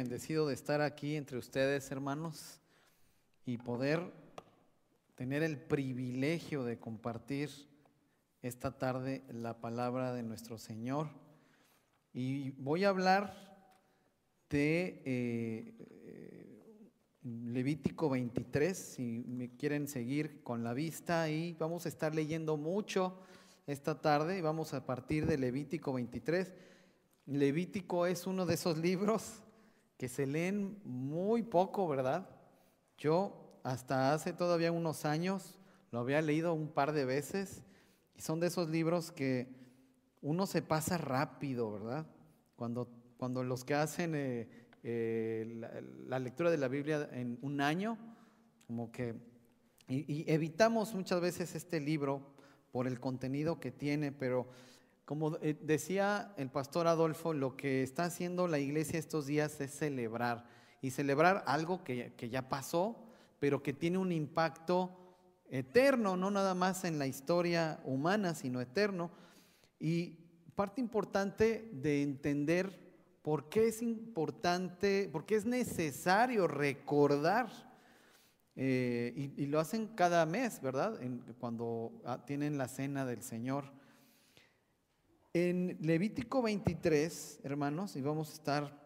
bendecido de estar aquí entre ustedes, hermanos, y poder tener el privilegio de compartir esta tarde la palabra de nuestro Señor. Y voy a hablar de eh, Levítico 23, si me quieren seguir con la vista, y vamos a estar leyendo mucho esta tarde, y vamos a partir de Levítico 23. Levítico es uno de esos libros que se leen muy poco, ¿verdad? Yo hasta hace todavía unos años lo había leído un par de veces y son de esos libros que uno se pasa rápido, ¿verdad? Cuando, cuando los que hacen eh, eh, la, lectura de la Biblia en un año, como que, y evitamos muchas veces este libro por el contenido que tiene, pero como eh, decía el pastor Adolfo, lo que está haciendo la iglesia estos días es celebrar y celebrar algo que, ya pasó, pero que tiene un impacto eterno, no nada más en la historia humana, sino eterno. Y parte importante de entender por qué es importante, por qué es necesario recordar, eh, y, lo hacen cada mes, ¿verdad? cuando ah, tienen la cena del Señor. En Levítico 23, hermanos, y vamos a estar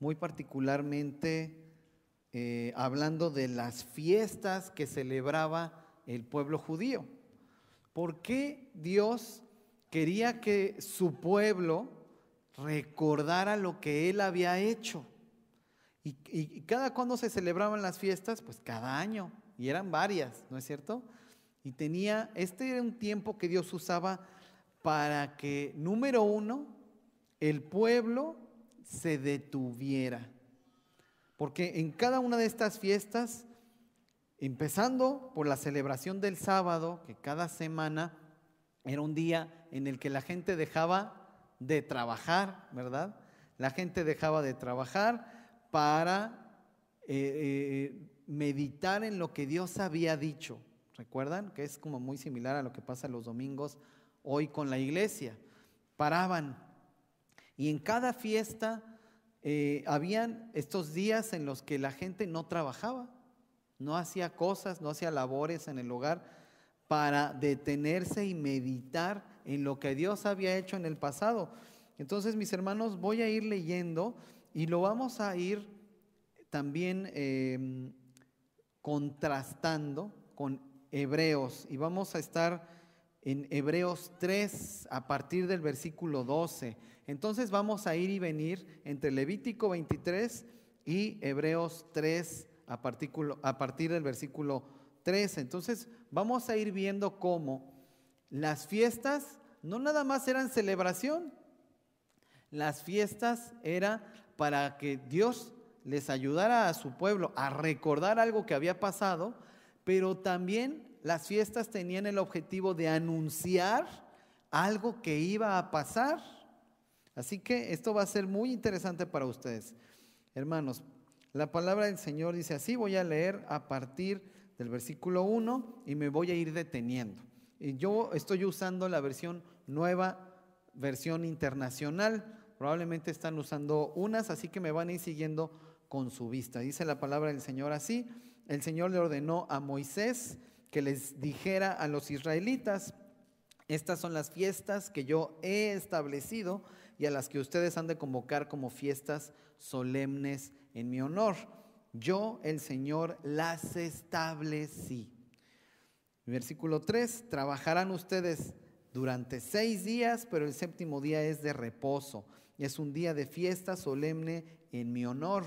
muy particularmente eh, hablando de las fiestas que celebraba el pueblo judío. ¿Por qué Dios quería que su pueblo recordara lo que él había hecho? Y, cada cuando se celebraban las fiestas, pues cada año, y eran varias, ¿no es cierto? Y tenía, este era un tiempo que Dios usaba para que, número uno, el pueblo se detuviera. Porque en cada una de estas fiestas, empezando por la celebración del sábado, que cada semana era un día en el que la gente dejaba de trabajar, ¿verdad? La gente dejaba de trabajar para eh, eh, meditar en lo que Dios había dicho. ¿Recuerdan? Que es como muy similar a lo que pasa los domingos hoy con la iglesia. Paraban. Y en cada fiesta eh, habían estos días en los que la gente no trabajaba, no hacía cosas, no hacía labores en el hogar para detenerse y meditar en lo que Dios había hecho en el pasado. Entonces, mis hermanos, voy a ir leyendo y lo vamos a ir también em, contrastando con Hebreos y vamos a estar en Hebreos 3 a partir del versículo 12. Entonces vamos a ir y venir entre Levítico 23 y Hebreos 3 a, a partir del versículo 13. Entonces vamos a ir viendo cómo las fiestas no nada más eran celebración, las fiestas era para que Dios les ayudara a su pueblo a recordar algo que había pasado, pero también las fiestas tenían el objetivo de anunciar algo que iba a pasar. Así que esto va a ser muy interesante para ustedes. Hermanos, la palabra del Señor dice así, voy a leer a partir del versículo 1 y me voy a ir deteniendo. Y yo estoy usando la versión nueva, versión internacional. Probablemente están usando unas, así que me van a ir siguiendo con su vista. Dice la palabra del Señor así. El Señor le ordenó a Moisés que les dijera a los israelitas, estas son las fiestas que yo he establecido y a las que ustedes han de convocar como fiestas solemnes en mi honor. Yo, el Señor, las establecí. Versículo 3, trabajarán ustedes durante seis días, pero el séptimo día es de reposo. Es un día de fiesta solemne en mi honor,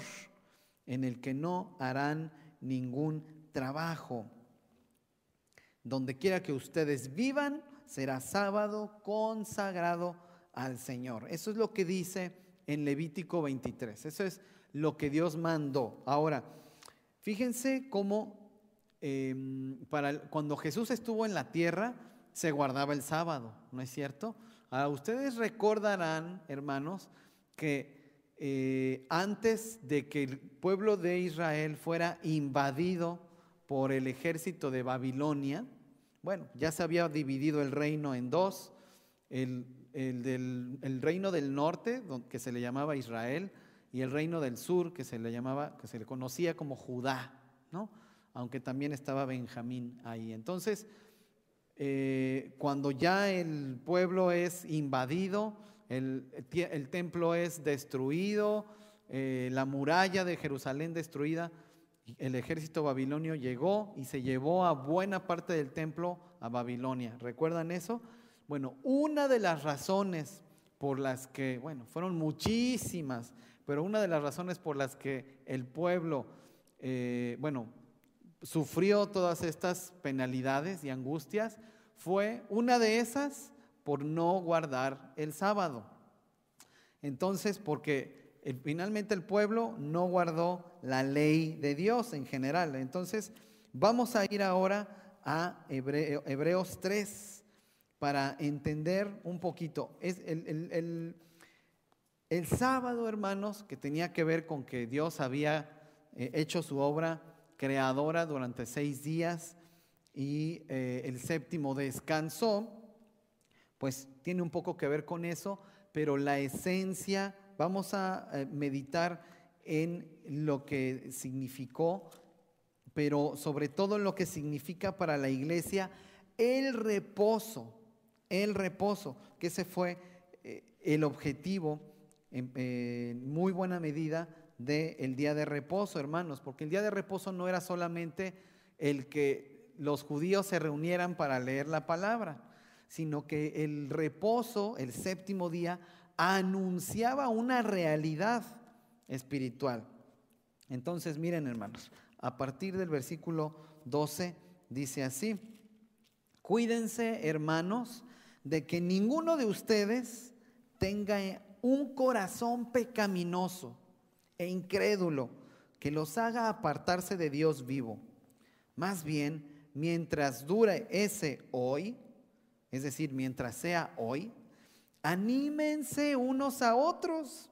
en el que no harán ningún trabajo. Donde quiera que ustedes vivan, será sábado consagrado al Señor. Eso es lo que dice en Levítico 23. Eso es lo que Dios mandó. Ahora, fíjense cómo em, para cuando Jesús estuvo en la tierra, se guardaba el sábado, ¿no es cierto? Ahora, ustedes recordarán, hermanos, que eh, antes de que el pueblo de Israel fuera invadido por el ejército de Babilonia, bueno, ya se había dividido el reino en dos, el, reino del norte, que se le llamaba Israel, y el reino del sur, que se le llamaba, que se le conocía como Judá, ¿no? Aunque también estaba Benjamín ahí. Entonces, eh, cuando ya el pueblo es invadido, el, templo es destruido, eh, la muralla de Jerusalén destruida, el ejército babilonio llegó y se llevó a buena parte del templo a Babilonia. ¿Recuerdan eso? Bueno, una de las razones por las que, bueno, fueron muchísimas, pero una de las razones por las que el pueblo, eh, bueno, sufrió todas estas penalidades y angustias fue una de esas por no guardar el sábado. Entonces, porque finalmente el pueblo no guardó la ley de Dios en general. Entonces, vamos a ir ahora a Hebreos 3 para entender un poquito. Es el, el, sábado, hermanos, que tenía que ver con que Dios había eh, hecho su obra creadora durante seis días y eh, el séptimo descansó, pues tiene un poco que ver con eso, pero la esencia, vamos a eh, meditar en lo que significó, pero sobre todo en lo que significa para la iglesia el reposo, el reposo, que ese fue eh, el objetivo en muy buena medida del día de reposo, hermanos, porque el día de reposo no era solamente el que los judíos se reunieran para leer la palabra, sino que el reposo, el séptimo día, anunciaba una realidad espiritual. Entonces, miren hermanos, a partir del versículo 12 dice así, cuídense hermanos de que ninguno de ustedes tenga un corazón pecaminoso e incrédulo que los haga apartarse de Dios vivo. Más bien, mientras dure ese hoy, es decir, mientras sea hoy, anímense unos a otros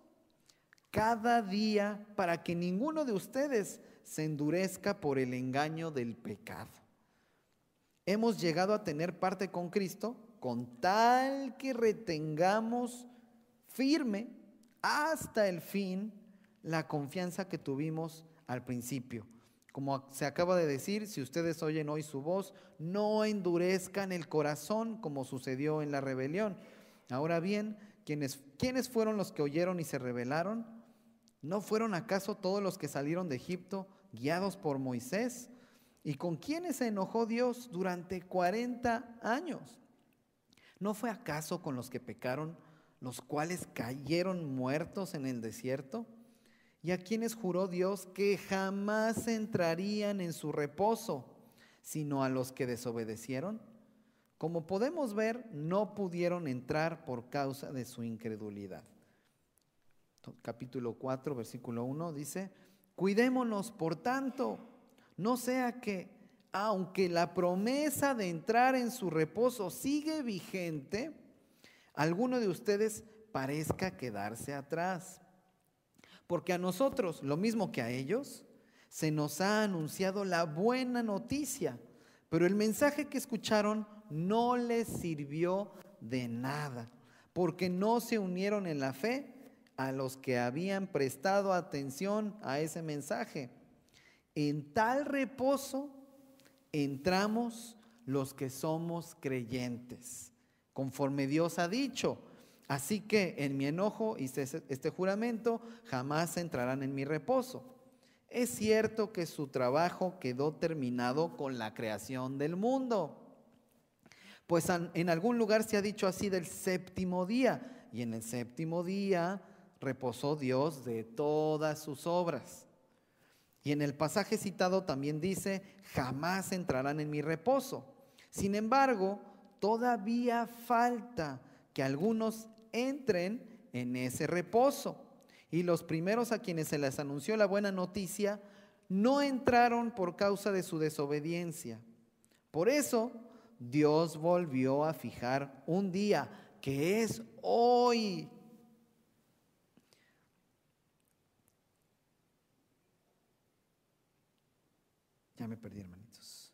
cada día para que ninguno de ustedes se endurezca por el engaño del pecado. Hemos llegado a tener parte con Cristo con tal que retengamos firme hasta el fin la confianza que tuvimos al principio. Como se acaba de decir, si ustedes oyen hoy su voz, no endurezcan el corazón como sucedió en la rebelión. Ahora bien, ¿quiénes, ¿quiénes fueron los que oyeron y se rebelaron? ¿No fueron acaso todos los que salieron de Egipto guiados por Moisés? ¿Y con quiénes se enojó Dios durante 40 años? ¿No fue acaso con los que pecaron, los cuales cayeron muertos en el desierto? y a quienes juró Dios que jamás entrarían en su reposo, sino a los que desobedecieron. Como podemos ver, no pudieron entrar por causa de su incredulidad. Capítulo 4, versículo 1 dice, cuidémonos, por tanto, no sea que, aunque la promesa de entrar en su reposo sigue vigente, alguno de ustedes parezca quedarse atrás. Porque a nosotros, lo mismo que a ellos, se nos ha anunciado la buena noticia, pero el mensaje que escucharon no les sirvió de nada, porque no se unieron en la fe a los que habían prestado atención a ese mensaje. En tal reposo entramos los que somos creyentes, conforme Dios ha dicho Así que en mi enojo hice este juramento, jamás entrarán en mi reposo. Es cierto que su trabajo quedó terminado con la creación del mundo. Pues en algún lugar se ha dicho así del séptimo día, y en el séptimo día reposó Dios de todas sus obras. Y en el pasaje citado también dice, jamás entrarán en mi reposo. Sin embargo, todavía falta que algunos entren en ese reposo. Y los primeros a quienes se les anunció la buena noticia no entraron por causa de su desobediencia. Por eso Dios volvió a fijar un día, que es hoy. Ya me perdí, hermanitos.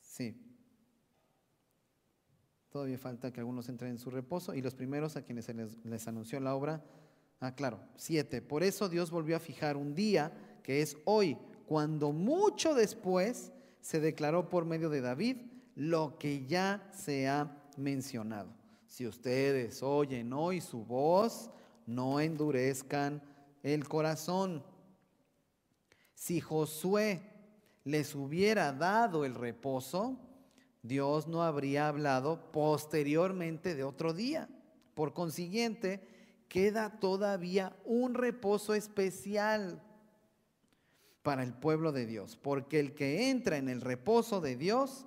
Sí. Todavía falta que algunos entren en su reposo y los primeros a quienes se les, anunció la obra. Ah, claro, siete. Por eso Dios volvió a fijar un día, que es hoy, cuando mucho después se declaró por medio de David lo que ya se ha mencionado. Si ustedes oyen hoy su voz, no endurezcan el corazón. Si Josué les hubiera dado el reposo, Dios no habría hablado posteriormente de otro día. Por consiguiente, queda todavía un reposo especial para el pueblo de Dios, porque el que entra en el reposo de Dios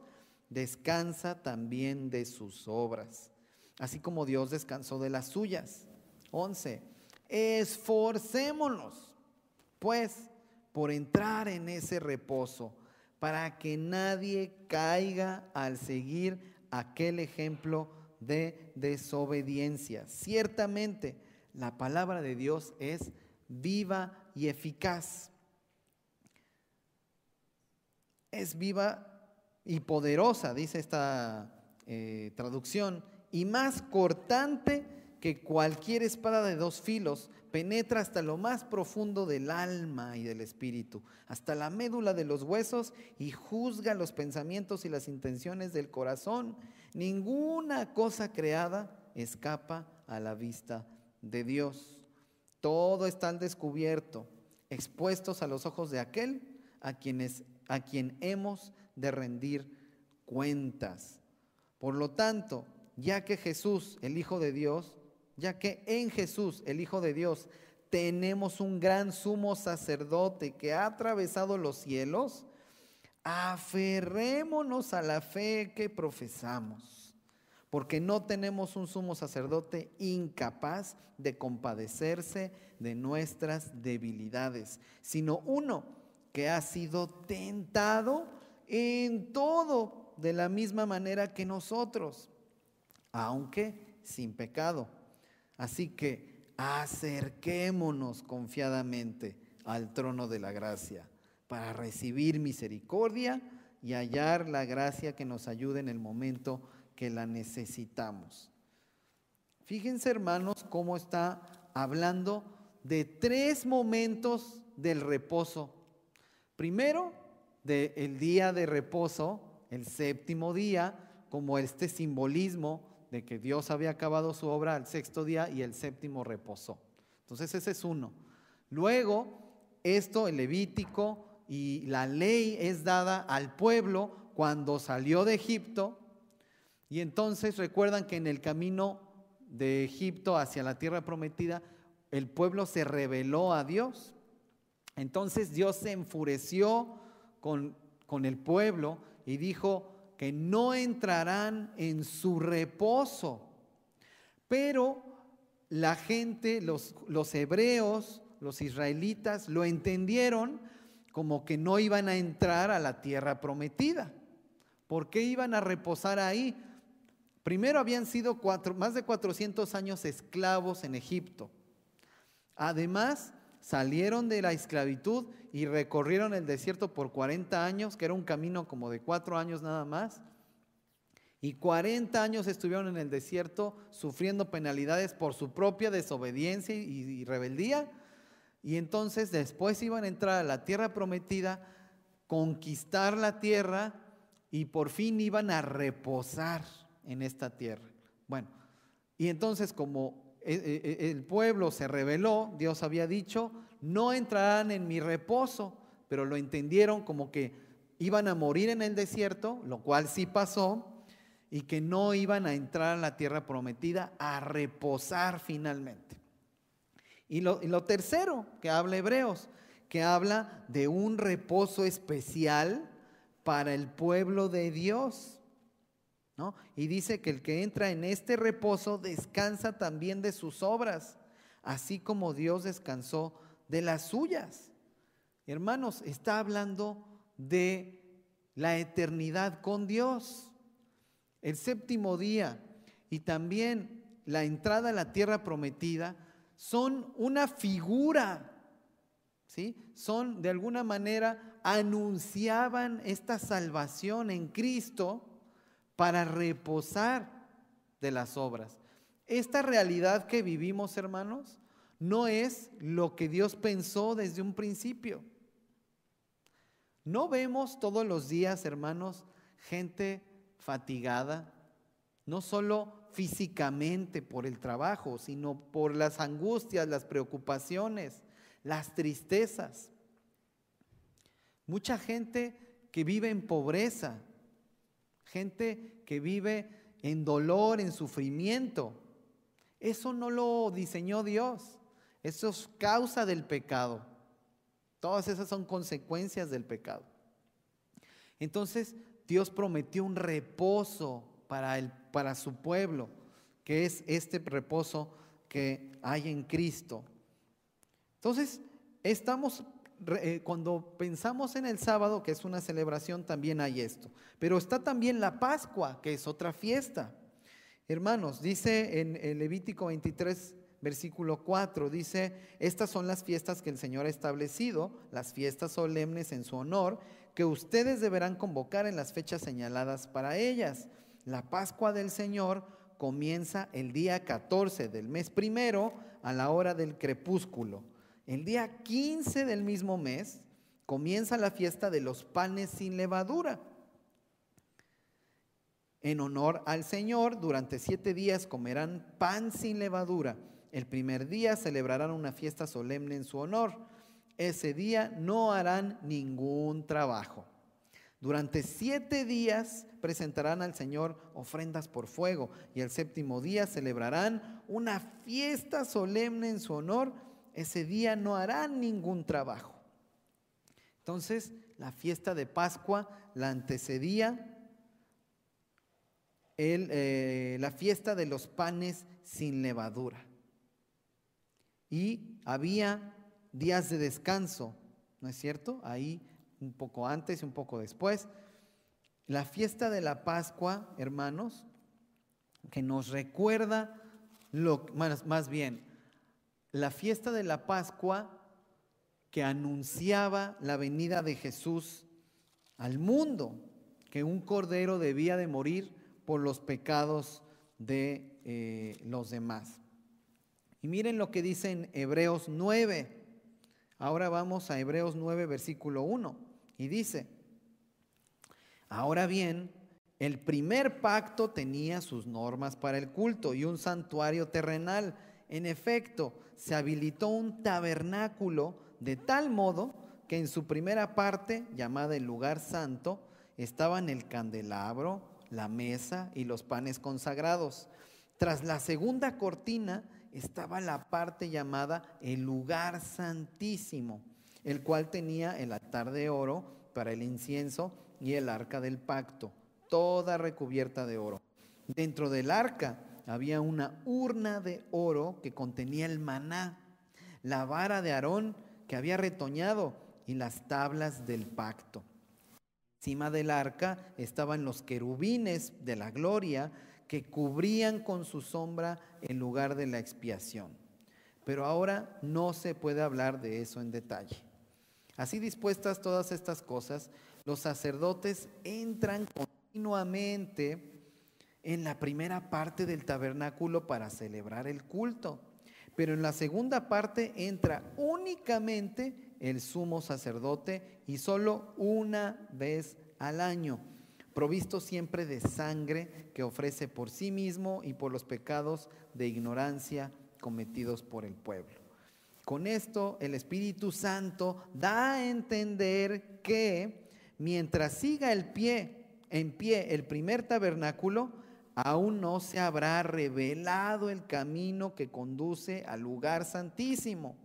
descansa también de sus obras, así como Dios descansó de las suyas. 11. Esforcémonos, pues, por entrar en ese reposo, para que nadie caiga al seguir aquel ejemplo de desobediencia. Ciertamente, la palabra de Dios es viva y eficaz. Es viva y poderosa, dice esta eh, traducción, y más cortante que cualquier espada de dos filos, penetra hasta lo más profundo del alma y del espíritu, hasta la médula de los huesos y juzga los pensamientos y las intenciones del corazón. Ninguna cosa creada escapa a la vista de Dios. Todo está descubierto, expuestos a los ojos de aquel a, quienes, a quien hemos de rendir cuentas. Por lo tanto, ya que Jesús, el Hijo de Dios, ya que en Jesús, el Hijo de Dios, tenemos un gran sumo sacerdote que ha atravesado los cielos, aferrémonos a la fe que profesamos, porque no tenemos un sumo sacerdote incapaz de compadecerse de nuestras debilidades, sino uno que ha sido tentado en todo de la misma manera que nosotros, aunque sin pecado. Así que acerquémonos confiadamente al trono de la gracia para recibir misericordia y hallar la gracia que nos ayude en el momento que la necesitamos. Fíjense hermanos cómo está hablando de tres momentos del reposo. Primero, del día de reposo, el séptimo día, como este simbolismo de que Dios había acabado su obra al sexto día y el séptimo reposó. Entonces ese es uno. Luego, esto, el Levítico y la ley es dada al pueblo cuando salió de Egipto. Y entonces recuerdan que en el camino de Egipto hacia la tierra prometida, el pueblo se rebeló a Dios. Entonces Dios se enfureció con, con el pueblo y dijo que no entrarán en su reposo. Pero la gente, los, los hebreos, los israelitas, lo entendieron como que no iban a entrar a la tierra prometida. ¿Por qué iban a reposar ahí? Primero habían sido cuatro, más de 400 años esclavos en Egipto. Además, salieron de la esclavitud y recorrieron el desierto por 40 años, que era un camino como de cuatro años nada más. Y 40 años estuvieron en el desierto sufriendo penalidades por su propia desobediencia y, rebeldía. Y entonces después iban a entrar a la tierra prometida, conquistar la tierra y por fin iban a reposar en esta tierra. Bueno, y entonces como el pueblo se rebeló, Dios había dicho, no entrarán en mi reposo, pero lo entendieron como que iban a morir en el desierto, lo cual sí pasó, y que no iban a entrar a la tierra prometida a reposar finalmente. Y lo, y lo tercero que habla Hebreos, que habla de un reposo especial para el pueblo de Dios. Y dice que el que entra en este reposo descansa también de sus obras, así como Dios descansó de las suyas. Hermanos, está hablando de la eternidad con Dios. El séptimo día y también la entrada a la tierra prometida son una figura, ¿sí? Son de alguna manera anunciaban esta salvación en Cristo para reposar de las obras. Esta realidad que vivimos, hermanos, no es lo que Dios pensó desde un principio. No vemos todos los días, hermanos, gente fatigada, no solo físicamente por el trabajo, sino por las angustias, las preocupaciones, las tristezas. Mucha gente que vive en pobreza, gente que vive en dolor, en sufrimiento. Eso no lo diseñó Dios, eso es causa del pecado. Todas esas son consecuencias del pecado. Entonces Dios prometió un reposo para, el, para su pueblo, que es este reposo que hay en Cristo. Entonces, estamos, eh, cuando pensamos en el sábado, que es una celebración, también hay esto. Pero está también la Pascua, que es otra fiesta. Hermanos, dice en el Levítico 23, versículo 4, dice, estas son las fiestas que el Señor ha establecido, las fiestas solemnes en su honor, que ustedes deberán convocar en las fechas señaladas para ellas. La Pascua del Señor comienza el día 14 del mes primero a la hora del crepúsculo. El día 15 del mismo mes comienza la fiesta de los panes sin levadura en honor al Señor, durante siete días comerán pan sin levadura. El primer día celebrarán una fiesta solemne en su honor. Ese día no harán ningún trabajo. Durante siete días presentarán al Señor ofrendas por fuego y el séptimo día celebrarán una fiesta solemne en su honor. Ese día no harán ningún trabajo. Entonces, la fiesta de Pascua la antecedía eh, la fiesta de los panes sin levadura. Y había días de descanso, ¿no es cierto? Ahí un poco antes y un poco después. La fiesta de la Pascua, hermanos, que nos recuerda, lo, más, más bien, la fiesta de la Pascua que anunciaba la venida de Jesús al mundo, que un cordero debía de morir por los pecados de eh, los demás. Y miren lo que dice en Hebreos 9. Ahora vamos a Hebreos 9, versículo 1. Y dice, ahora bien, el primer pacto tenía sus normas para el culto y un santuario terrenal. En efecto, se habilitó un tabernáculo de tal modo que en su primera parte, llamada el lugar santo, estaban el candelabro, la mesa y los panes consagrados. Tras la segunda cortina estaba la parte llamada el lugar santísimo, el cual tenía el altar de oro para el incienso y el arca del pacto, toda recubierta de oro. Dentro del arca había una urna de oro que contenía el maná, la vara de Aarón que había retoñado y las tablas del pacto. Encima del arca estaban los querubines de la gloria que cubrían con su sombra el lugar de la expiación. Pero ahora no se puede hablar de eso en detalle. Así dispuestas todas estas cosas, los sacerdotes entran continuamente en la primera parte del tabernáculo para celebrar el culto. Pero en la segunda parte entra únicamente el sumo sacerdote y solo una vez al año, provisto siempre de sangre que ofrece por sí mismo y por los pecados de ignorancia cometidos por el pueblo. Con esto el Espíritu Santo da a entender que mientras siga el pie en pie el primer tabernáculo, aún no se habrá revelado el camino que conduce al lugar santísimo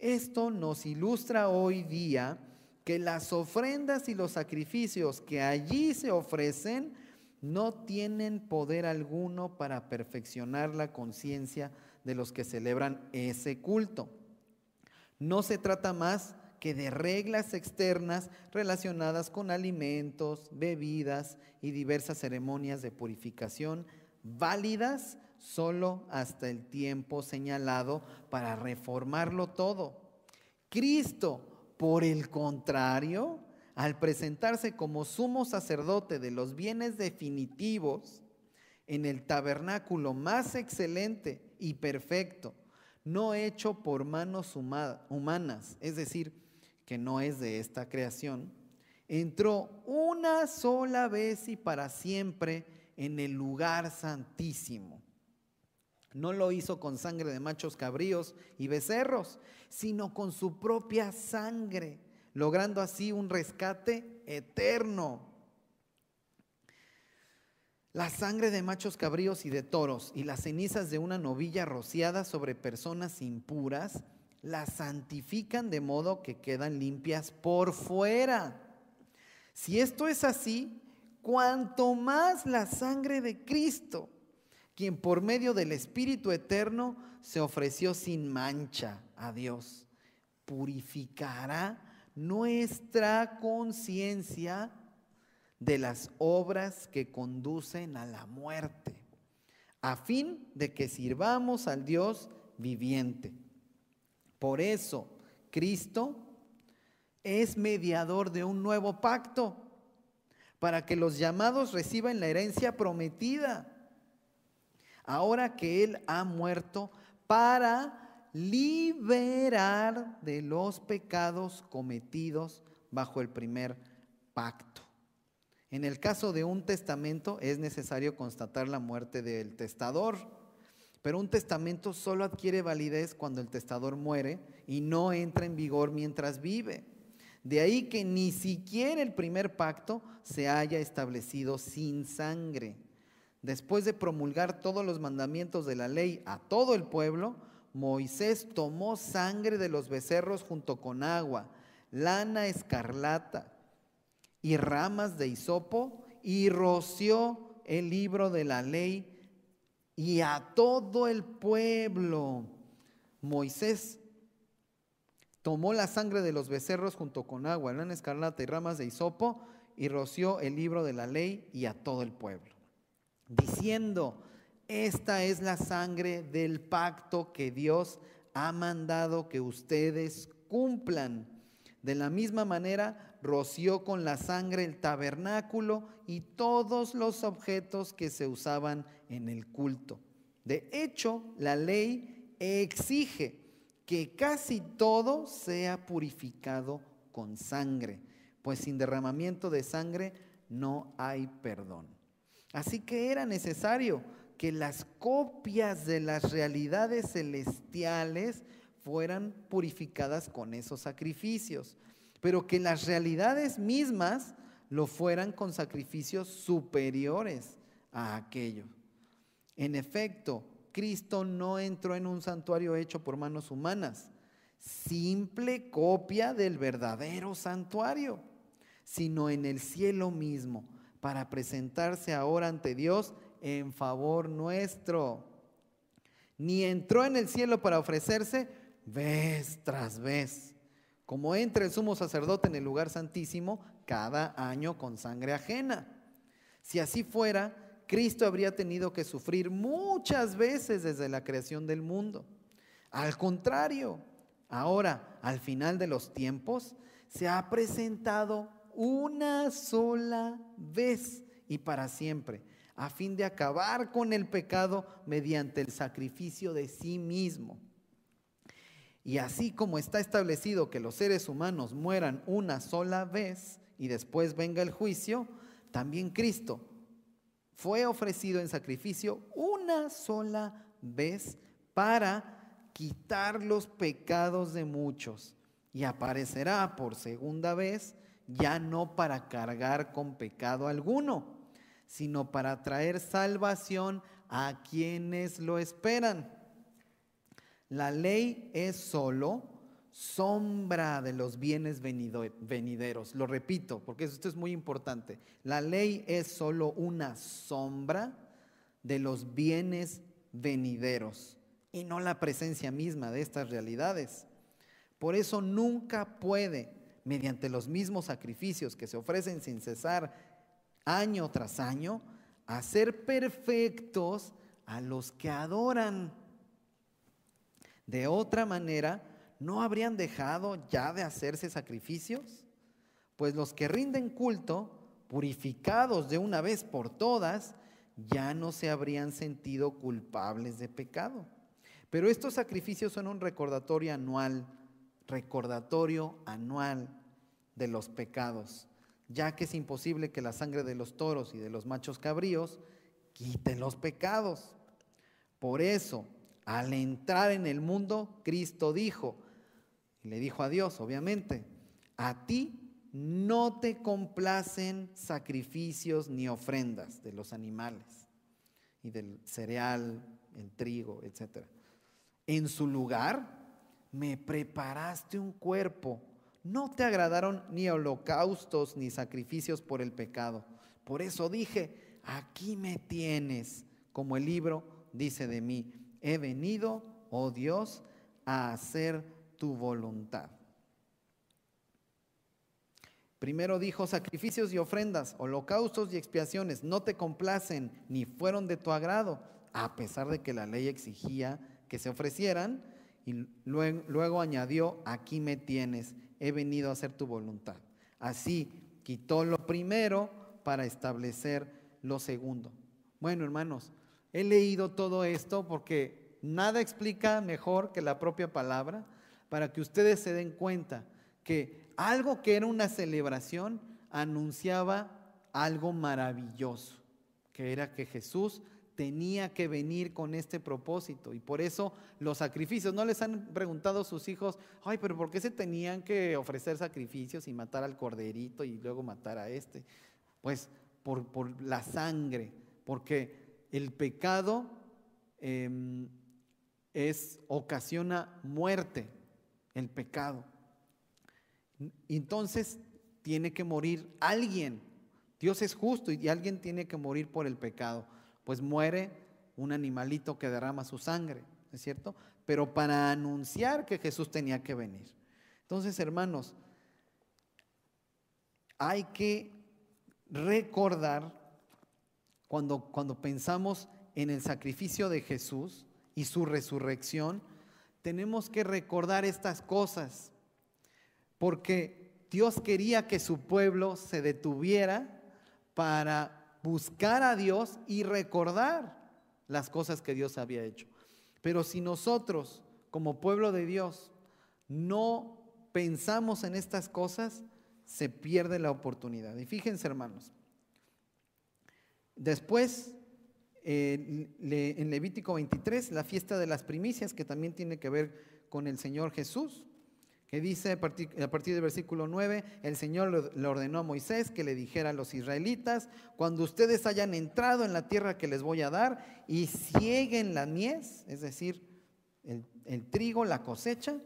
esto nos ilustra hoy día que las ofrendas y los sacrificios que allí se ofrecen no tienen poder alguno para perfeccionar la conciencia de los que celebran ese culto. No se trata más que de reglas externas relacionadas con alimentos, bebidas y diversas ceremonias de purificación válidas solo hasta el tiempo señalado para reformarlo todo. Cristo, por el contrario, al presentarse como sumo sacerdote de los bienes definitivos, en el tabernáculo más excelente y perfecto, no hecho por manos humanas, es decir, que no es de esta creación, entró una sola vez y para siempre en el lugar santísimo. No lo hizo con sangre de machos cabríos y becerros, sino con su propia sangre, logrando así un rescate eterno. La sangre de machos cabríos y de toros y las cenizas de una novilla rociada sobre personas impuras las santifican de modo que quedan limpias por fuera. Si esto es así, cuanto más la sangre de Cristo, quien por medio del Espíritu Eterno se ofreció sin mancha a Dios, purificará nuestra conciencia de las obras que conducen a la muerte, a fin de que sirvamos al Dios viviente. Por eso, Cristo es mediador de un nuevo pacto, para que los llamados reciban la herencia prometida, ahora que Él ha muerto, para liberar de los pecados cometidos bajo el primer pacto. En el caso de un testamento es necesario constatar la muerte del testador, pero un testamento solo adquiere validez cuando el testador muere y no entra en vigor mientras vive. De ahí que ni siquiera el primer pacto se haya establecido sin sangre. Después de promulgar todos los mandamientos de la ley a todo el pueblo, Moisés tomó sangre de los becerros junto con agua, lana escarlata, y ramas de hisopo y roció el libro de la ley y a todo el pueblo. Moisés tomó la sangre de los becerros junto con agua, lana escarlata y ramas de hisopo y roció el libro de la ley y a todo el pueblo, diciendo, esta es la sangre del pacto que Dios ha mandado que ustedes cumplan. De la misma manera, roció con la sangre el tabernáculo y todos los objetos que se usaban en el culto. De hecho, la ley exige que casi todo sea purificado con sangre, pues sin derramamiento de sangre no hay perdón. Así que era necesario que las copias de las realidades celestiales fueran purificadas con esos sacrificios pero que las realidades mismas lo fueran con sacrificios superiores a aquello. En efecto, Cristo no entró en un santuario hecho por manos humanas, simple copia del verdadero santuario, sino en el cielo mismo, para presentarse ahora ante Dios en favor nuestro. Ni entró en el cielo para ofrecerse vez tras vez como entra el sumo sacerdote en el lugar santísimo cada año con sangre ajena. Si así fuera, Cristo habría tenido que sufrir muchas veces desde la creación del mundo. Al contrario, ahora, al final de los tiempos, se ha presentado una sola vez y para siempre, a fin de acabar con el pecado mediante el sacrificio de sí mismo. Y así como está establecido que los seres humanos mueran una sola vez y después venga el juicio, también Cristo fue ofrecido en sacrificio una sola vez para quitar los pecados de muchos y aparecerá por segunda vez ya no para cargar con pecado alguno, sino para traer salvación a quienes lo esperan. La ley es solo sombra de los bienes venideros. Lo repito, porque esto es muy importante. La ley es solo una sombra de los bienes venideros y no la presencia misma de estas realidades. Por eso nunca puede, mediante los mismos sacrificios que se ofrecen sin cesar año tras año, hacer perfectos a los que adoran. De otra manera, ¿no habrían dejado ya de hacerse sacrificios? Pues los que rinden culto, purificados de una vez por todas, ya no se habrían sentido culpables de pecado. Pero estos sacrificios son un recordatorio anual, recordatorio anual de los pecados, ya que es imposible que la sangre de los toros y de los machos cabríos quite los pecados. Por eso, al entrar en el mundo, Cristo dijo, y le dijo a Dios, obviamente, a ti no te complacen sacrificios ni ofrendas de los animales y del cereal, el trigo, etc. En su lugar, me preparaste un cuerpo. No te agradaron ni holocaustos ni sacrificios por el pecado. Por eso dije, aquí me tienes, como el libro dice de mí, he venido, oh Dios, a hacer tu voluntad. Primero dijo, sacrificios y ofrendas, holocaustos y expiaciones no te complacen ni fueron de tu agrado, a pesar de que la ley exigía que se ofrecieran. Y luego, añadió, aquí me tienes, he venido a hacer tu voluntad. Así quitó lo primero para establecer lo segundo. Bueno, hermanos, he leído todo esto porque nada explica mejor que la propia palabra para que ustedes se den cuenta que algo que era una celebración anunciaba algo maravilloso, que era que Jesús tenía que venir con este propósito. Y por eso los sacrificios, no les han preguntado a sus hijos, ay, pero ¿por qué se tenían que ofrecer sacrificios y matar al corderito y luego matar a este? Pues por, por la sangre, porque el pecado em, es, ocasiona muerte, el pecado. Entonces tiene que morir alguien. Dios es justo y alguien tiene que morir por el pecado. Pues muere un animalito que derrama su sangre, ¿es cierto? Pero para anunciar que Jesús tenía que venir. Entonces, hermanos, hay que recordar cuando, cuando pensamos en el sacrificio de Jesús y su resurrección, tenemos que recordar estas cosas porque Dios quería que su pueblo se detuviera para buscar a Dios y recordar las cosas que Dios había hecho. Pero si nosotros, como pueblo de Dios, no pensamos en estas cosas, se pierde la oportunidad. Y fíjense, hermanos, después, en Levítico 23, la fiesta de las primicias, que también tiene que ver con el Señor Jesús que dice a partir, del versículo 9, el Señor le ordenó a Moisés que le dijera a los israelitas, cuando ustedes hayan entrado en la tierra que les voy a dar y cieguen la mies, es decir, el, el trigo, la cosecha,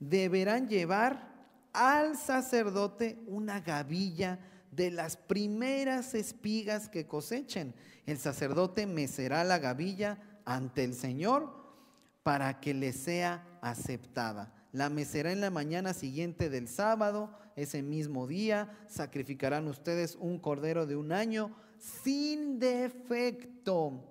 deberán llevar al sacerdote una gavilla de las primeras espigas que cosechen. El sacerdote mecerá la gavilla ante el Señor para que le sea aceptada la mecerá en la mañana siguiente del sábado, ese mismo día, sacrificarán ustedes un cordero de un año sin defecto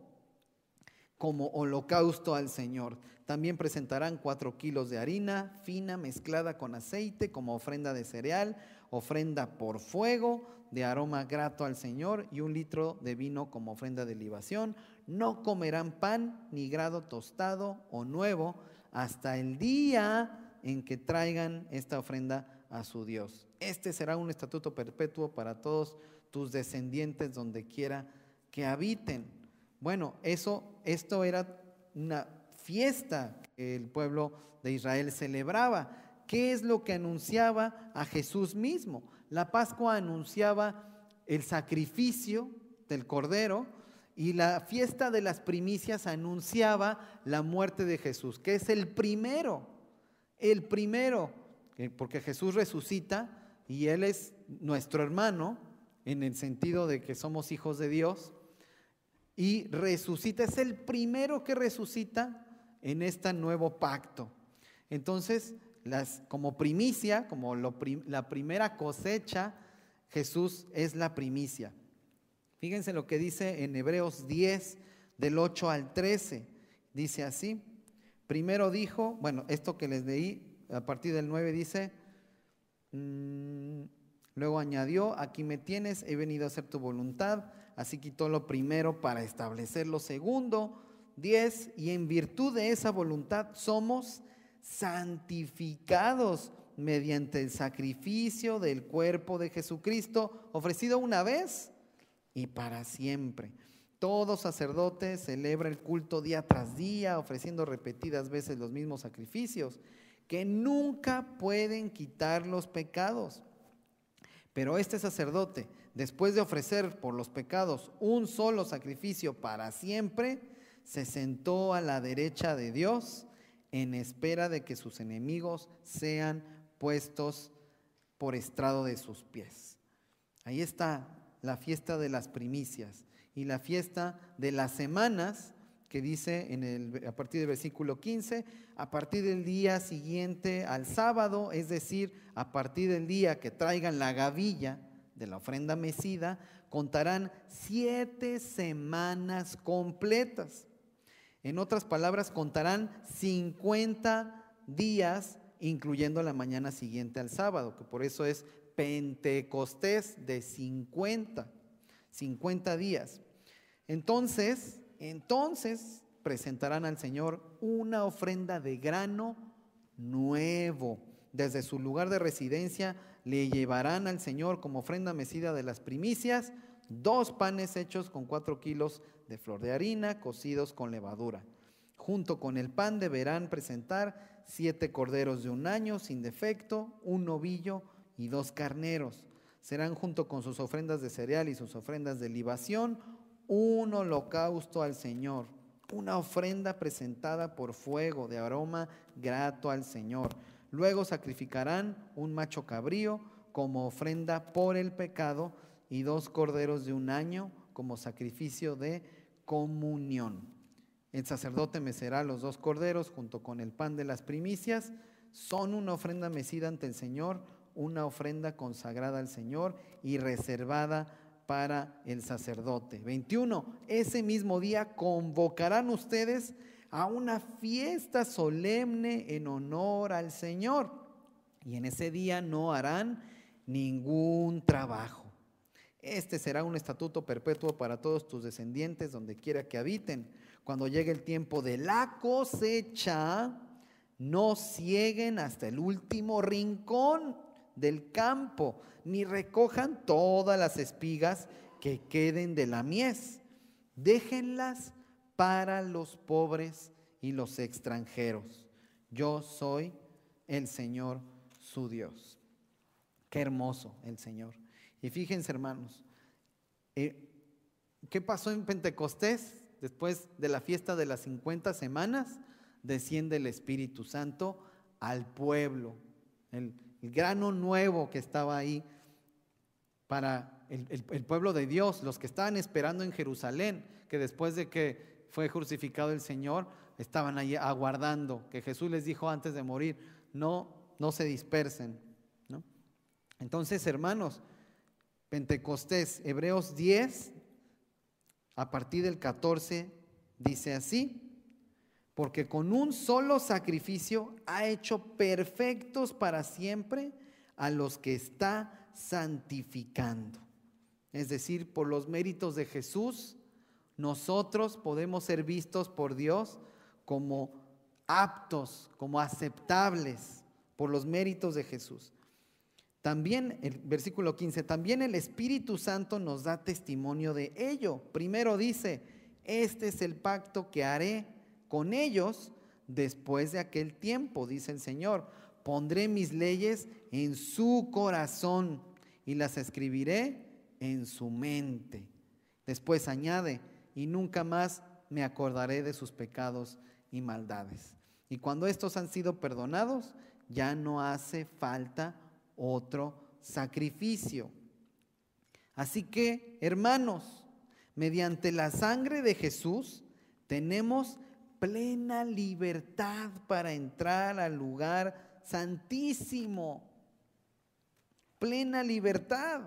como holocausto al Señor. También presentarán cuatro kilos de harina fina mezclada con aceite como ofrenda de cereal, ofrenda por fuego de aroma grato al Señor y un litro de vino como ofrenda de libación. No comerán pan ni grado tostado o nuevo hasta el día en que traigan esta ofrenda a su Dios. Este será un estatuto perpetuo para todos tus descendientes donde quiera que habiten. Bueno, eso, esto era una fiesta que el pueblo de Israel celebraba. ¿Qué es lo que anunciaba a Jesús mismo? La Pascua anunciaba el sacrificio del Cordero y la fiesta de las primicias anunciaba la muerte de Jesús, que es el primero el primero, porque Jesús resucita y Él es nuestro hermano en el sentido de que somos hijos de Dios, y resucita, es el primero que resucita en este nuevo pacto. Entonces, las, como primicia, como la primera cosecha, Jesús es la primicia. Fíjense lo que dice en Hebreos 10, del 8 al 13. Dice así, Primero dijo, bueno, esto que les leí a partir del 9 dice, mm, luego añadió, aquí me tienes, he venido a hacer tu voluntad, así quitó lo primero para establecer lo segundo. 10. Y en virtud de esa voluntad somos santificados mediante el sacrificio del cuerpo de Jesucristo ofrecido una vez y para siempre. Todo sacerdote celebra el culto día tras día, ofreciendo repetidas veces los mismos sacrificios, que nunca pueden quitar los pecados. Pero este sacerdote, después de ofrecer por los pecados un solo sacrificio para siempre, se sentó a la derecha de Dios en espera de que sus enemigos sean puestos por estrado de sus pies. Ahí está la fiesta de las primicias y la fiesta de las semanas, que dice en el, a partir del versículo 15, a partir del día siguiente al sábado, es decir, a partir del día que traigan la gavilla de la ofrenda mecida, contarán siete semanas completas. En otras palabras, contarán 50 días, incluyendo la mañana siguiente al sábado, que por eso es Pentecostés de 50, 50 días. Entonces, entonces presentarán al Señor una ofrenda de grano nuevo. Desde su lugar de residencia le llevarán al Señor como ofrenda mecida de las primicias dos panes hechos con cuatro kilos de flor de harina cocidos con levadura. Junto con el pan deberán presentar siete corderos de un año sin defecto, un novillo y dos carneros. Serán junto con sus ofrendas de cereal y sus ofrendas de libación un holocausto al Señor, una ofrenda presentada por fuego de aroma grato al Señor. Luego sacrificarán un macho cabrío como ofrenda por el pecado y dos corderos de un año como sacrificio de comunión. El sacerdote mecerá los dos corderos junto con el pan de las primicias. Son una ofrenda mecida ante el Señor una ofrenda consagrada al Señor y reservada para el sacerdote. 21. Ese mismo día convocarán ustedes a una fiesta solemne en honor al Señor. Y en ese día no harán ningún trabajo. Este será un estatuto perpetuo para todos tus descendientes donde quiera que habiten. Cuando llegue el tiempo de la cosecha, no cieguen hasta el último rincón del campo, ni recojan todas las espigas que queden de la mies. Déjenlas para los pobres y los extranjeros. Yo soy el Señor su Dios. Qué hermoso el Señor. Y fíjense hermanos, eh, ¿qué pasó en Pentecostés? Después de la fiesta de las 50 semanas, desciende el Espíritu Santo al pueblo. El, grano nuevo que estaba ahí para el, pueblo de Dios, los que estaban esperando en Jerusalén, que después de que fue crucificado el Señor, estaban ahí aguardando, que Jesús les dijo antes de morir, no, no se dispersen. Entonces, hermanos, Pentecostés, Hebreos 10, a partir del 14, dice así porque con un solo sacrificio ha hecho perfectos para siempre a los que está santificando. Es decir, por los méritos de Jesús, nosotros podemos ser vistos por Dios como aptos, como aceptables por los méritos de Jesús. También el versículo 15, también el Espíritu Santo nos da testimonio de ello. Primero dice, este es el pacto que haré con ellos después de aquel tiempo, dice el Señor. Pondré mis leyes en su corazón y las escribiré en su mente. Después añade, y nunca más me acordaré de sus pecados y maldades. Y cuando estos han sido perdonados, ya no hace falta otro sacrificio. Así que, hermanos, mediante la sangre de Jesús tenemos plena libertad para entrar al lugar santísimo. Plena libertad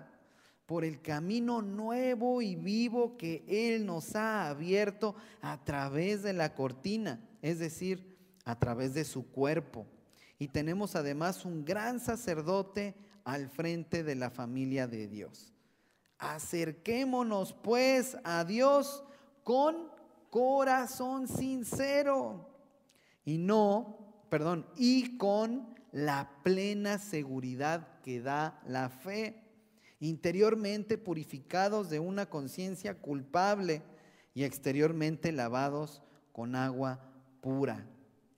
por el camino nuevo y vivo que Él nos ha abierto a través de la cortina, es decir, a través de su cuerpo. Y tenemos además un gran sacerdote al frente de la familia de Dios. Acerquémonos pues a Dios con corazón sincero y no, perdón, y con la plena seguridad que da la fe, interiormente purificados de una conciencia culpable y exteriormente lavados con agua pura.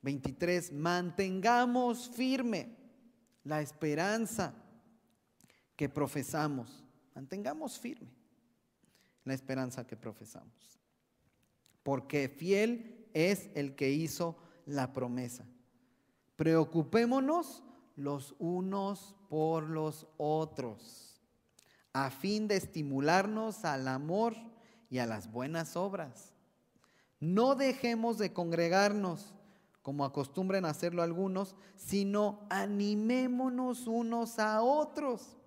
23. Mantengamos firme la esperanza que profesamos. Mantengamos firme la esperanza que profesamos. Porque fiel es el que hizo la promesa. Preocupémonos los unos por los otros, a fin de estimularnos al amor y a las buenas obras. No dejemos de congregarnos, como acostumbren hacerlo algunos, sino animémonos unos a otros.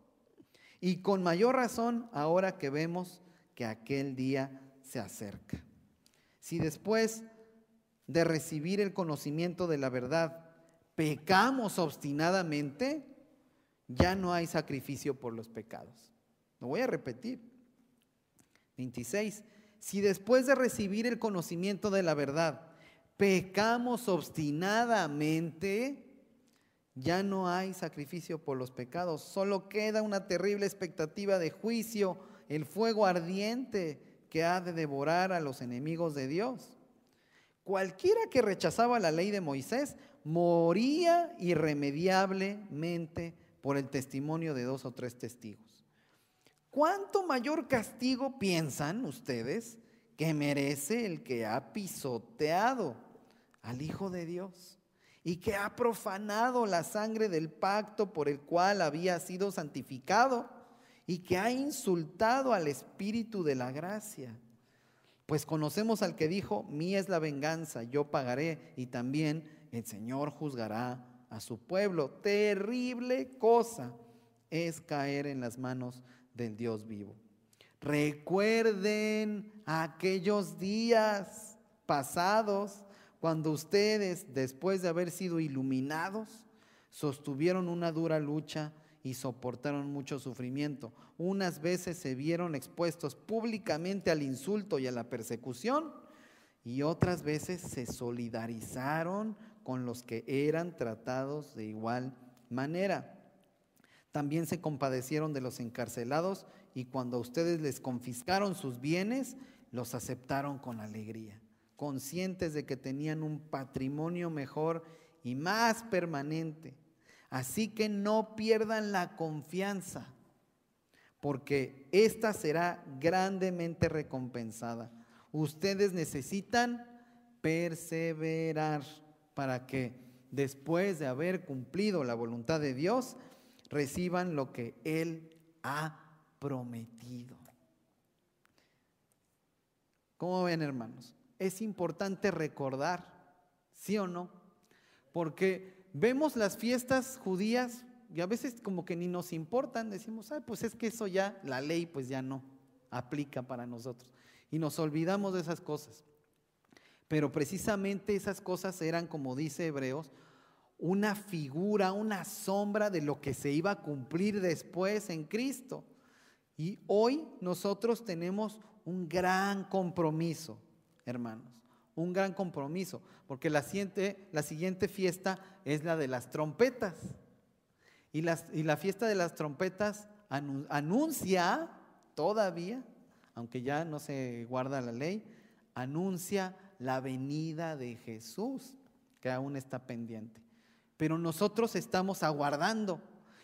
Y con mayor razón ahora que vemos que aquel día se acerca. Si después de recibir el conocimiento de la verdad pecamos obstinadamente, ya no hay sacrificio por los pecados. Lo voy a repetir. 26. Si después de recibir el conocimiento de la verdad pecamos obstinadamente, ya no hay sacrificio por los pecados, solo queda una terrible expectativa de juicio, el fuego ardiente que ha de devorar a los enemigos de Dios. Cualquiera que rechazaba la ley de Moisés moría irremediablemente por el testimonio de dos o tres testigos. ¿Cuánto mayor castigo piensan ustedes que merece el que ha pisoteado al Hijo de Dios y que ha profanado la sangre del pacto por el cual había sido santificado y que ha insultado al Espíritu de la gracia? Pues conocemos al que dijo, mía es la venganza, yo pagaré y también el Señor juzgará a su pueblo. Terrible cosa es caer en las manos del Dios vivo. Recuerden aquellos días pasados cuando ustedes, después de haber sido iluminados, sostuvieron una dura lucha y soportaron mucho sufrimiento. Unas veces se vieron expuestos públicamente al insulto y a la persecución y otras veces se solidarizaron con los que eran tratados de igual manera. También se compadecieron de los encarcelados y cuando ustedes les confiscaron sus bienes, los aceptaron con alegría, conscientes de que tenían un patrimonio mejor y más permanente. Así que no pierdan la confianza, porque esta será grandemente recompensada. Ustedes necesitan perseverar para que después de haber cumplido la voluntad de Dios, reciban lo que Él ha prometido. ¿Cómo ven, hermanos? Es importante recordar, ¿sí o no? Porque vemos las fiestas judías y a veces como que ni nos importan, decimos, ay, pues es que eso ya, la ley pues ya no aplica para nosotros. Y nos olvidamos de esas cosas. Pero precisamente esas cosas eran, como dice Hebreos, una figura, una sombra de lo que se iba a cumplir después en Cristo. Y hoy nosotros tenemos un gran compromiso, hermanos, un gran compromiso, porque la siguiente, la siguiente fiesta es la de las trompetas. Y, las, y la fiesta de las trompetas anuncia todavía, aunque ya no se guarda la ley, anuncia la venida de Jesús, que aún está pendiente. Pero nosotros estamos aguardando.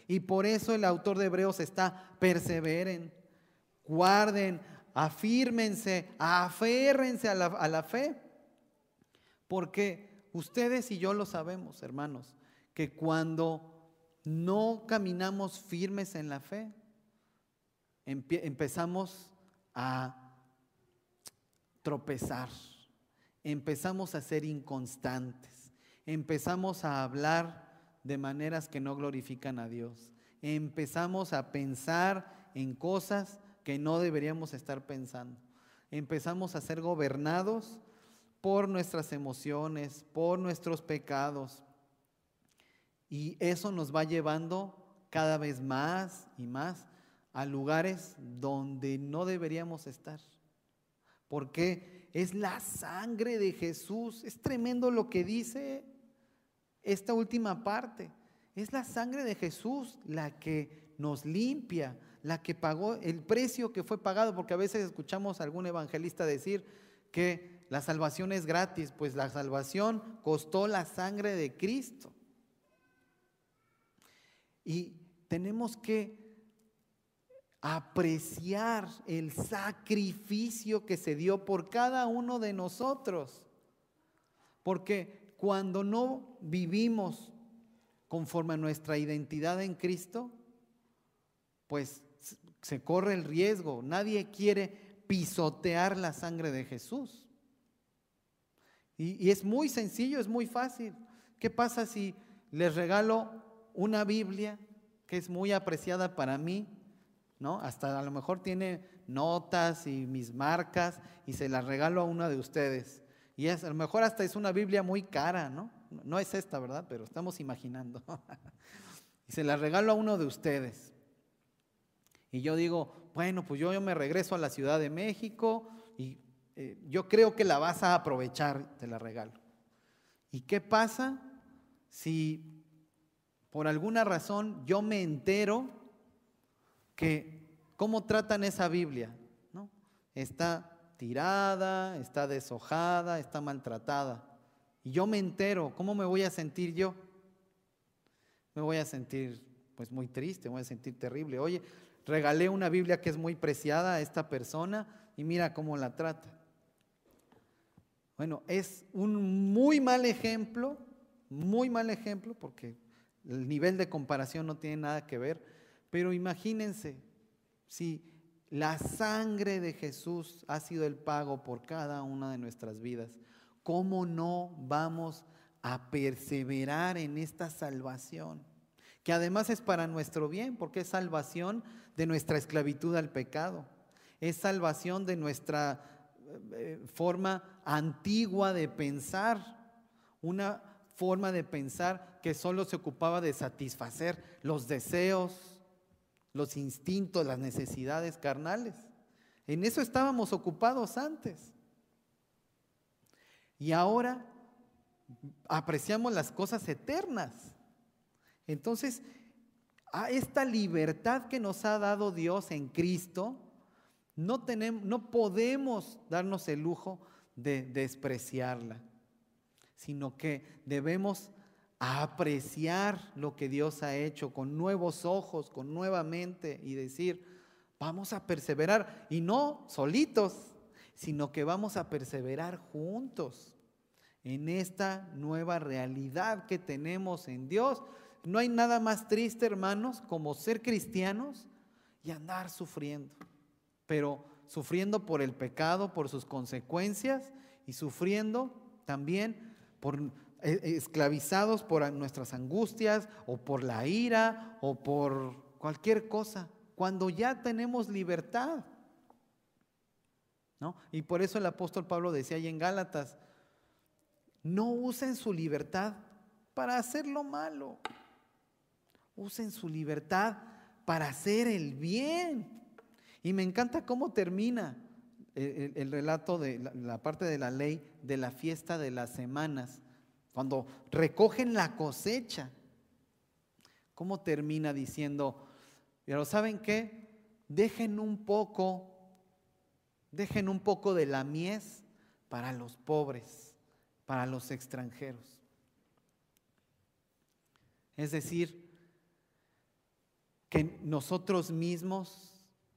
Y por eso el autor de Hebreos está, perseveren, guarden, afírmense, aférrense a la, a la fe. Porque ustedes y yo lo sabemos, hermanos, que cuando no caminamos firmes en la fe, empezamos a tropezar empezamos a ser inconstantes, empezamos a hablar de maneras que no glorifican a Dios, empezamos a pensar en cosas que no deberíamos estar pensando, empezamos a ser gobernados por nuestras emociones, por nuestros pecados. Y eso nos va llevando cada vez más y más a lugares donde no deberíamos estar. Porque es la sangre de Jesús. Es tremendo lo que dice esta última parte. Es la sangre de Jesús la que nos limpia, la que pagó el precio que fue pagado, porque a veces escuchamos a algún evangelista decir que la salvación es gratis, pues la salvación costó la sangre de Cristo. Y tenemos que apreciar el sacrificio que se dio por cada uno de nosotros. Porque cuando no vivimos conforme a nuestra identidad en Cristo, pues se corre el riesgo. Nadie quiere pisotear la sangre de Jesús. Y, es muy sencillo, es muy fácil. ¿Qué pasa si les regalo una Biblia que es muy apreciada para mí? ¿No? Hasta a lo mejor tiene notas y mis marcas y se las regalo a uno de ustedes. Y es, a lo mejor hasta es una Biblia muy cara, ¿no? No es esta, ¿verdad? Pero estamos imaginando. y se la regalo a uno de ustedes. Y yo digo, bueno, pues yo, yo me regreso a la Ciudad de México y eh, yo creo que la vas a aprovechar, te la regalo. ¿Y qué pasa si por alguna razón yo me entero que cómo tratan esa Biblia? ¿no? Está tirada, está deshojada, está maltratada. Y yo me entero, ¿cómo me voy a sentir yo? Me voy a sentir pues muy triste, me voy a sentir terrible. Oye, regalé una Biblia que es muy preciada a esta persona y mira cómo la trata. Bueno, es un muy mal ejemplo, muy mal ejemplo, porque el nivel de comparación no tiene nada que ver, pero imagínense si la sangre de Jesús ha sido el pago por cada una de nuestras vidas. ¿Cómo no vamos a perseverar en esta salvación? Que además es para nuestro bien, porque es salvación de nuestra esclavitud al pecado. Es salvación de nuestra eh, forma antigua de pensar. Una forma de pensar que solo se ocupaba de satisfacer los deseos, los instintos, las necesidades carnales. En eso estábamos ocupados antes. Y ahora apreciamos las cosas eternas. Entonces, a esta libertad que nos ha dado Dios en Cristo, no, tenemos, no podemos darnos el lujo de despreciarla, sino que debemos apreciar lo que Dios ha hecho con nuevos ojos, con nueva mente y decir, vamos a perseverar y no solitos, sino que vamos a perseverar juntos en esta nueva realidad que tenemos en Dios. No hay nada más triste, hermanos, como ser cristianos y andar sufriendo, pero sufriendo por el pecado, por sus consecuencias y sufriendo también por e, e, esclavizados por nuestras angustias o por la ira o por cualquier cosa, cuando ya tenemos libertad. ¿No? Y por eso el apóstol Pablo decía ahí en Gálatas, no usen su libertad para hacer lo malo, usen su libertad para hacer el bien. Y me encanta cómo termina el, relato de la parte de la ley de la fiesta de las semanas cuando recogen la cosecha, ¿cómo termina diciendo, pero ¿saben qué? Dejen un poco, dejen un poco de la mies para los pobres, para los extranjeros. Es decir, que nosotros mismos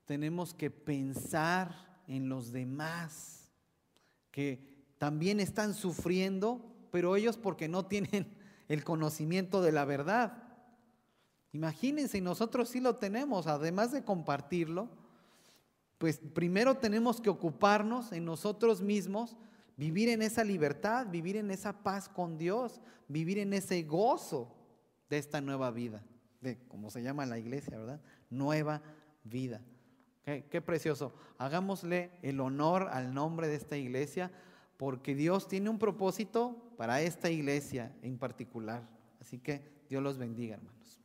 tenemos que pensar en los demás, que también están sufriendo pero ellos porque no tienen el conocimiento de la verdad. Imagínense, nosotros sí lo tenemos, además de compartirlo, pues primero tenemos que ocuparnos en nosotros mismos, vivir en esa libertad, vivir en esa paz con Dios, vivir en ese gozo de esta nueva vida, como se llama la iglesia, ¿verdad? Nueva vida. qué precioso. Hagámosle el honor al nombre de esta iglesia porque Dios tiene un propósito para esta iglesia en particular. Así que Dios los bendiga, hermanos.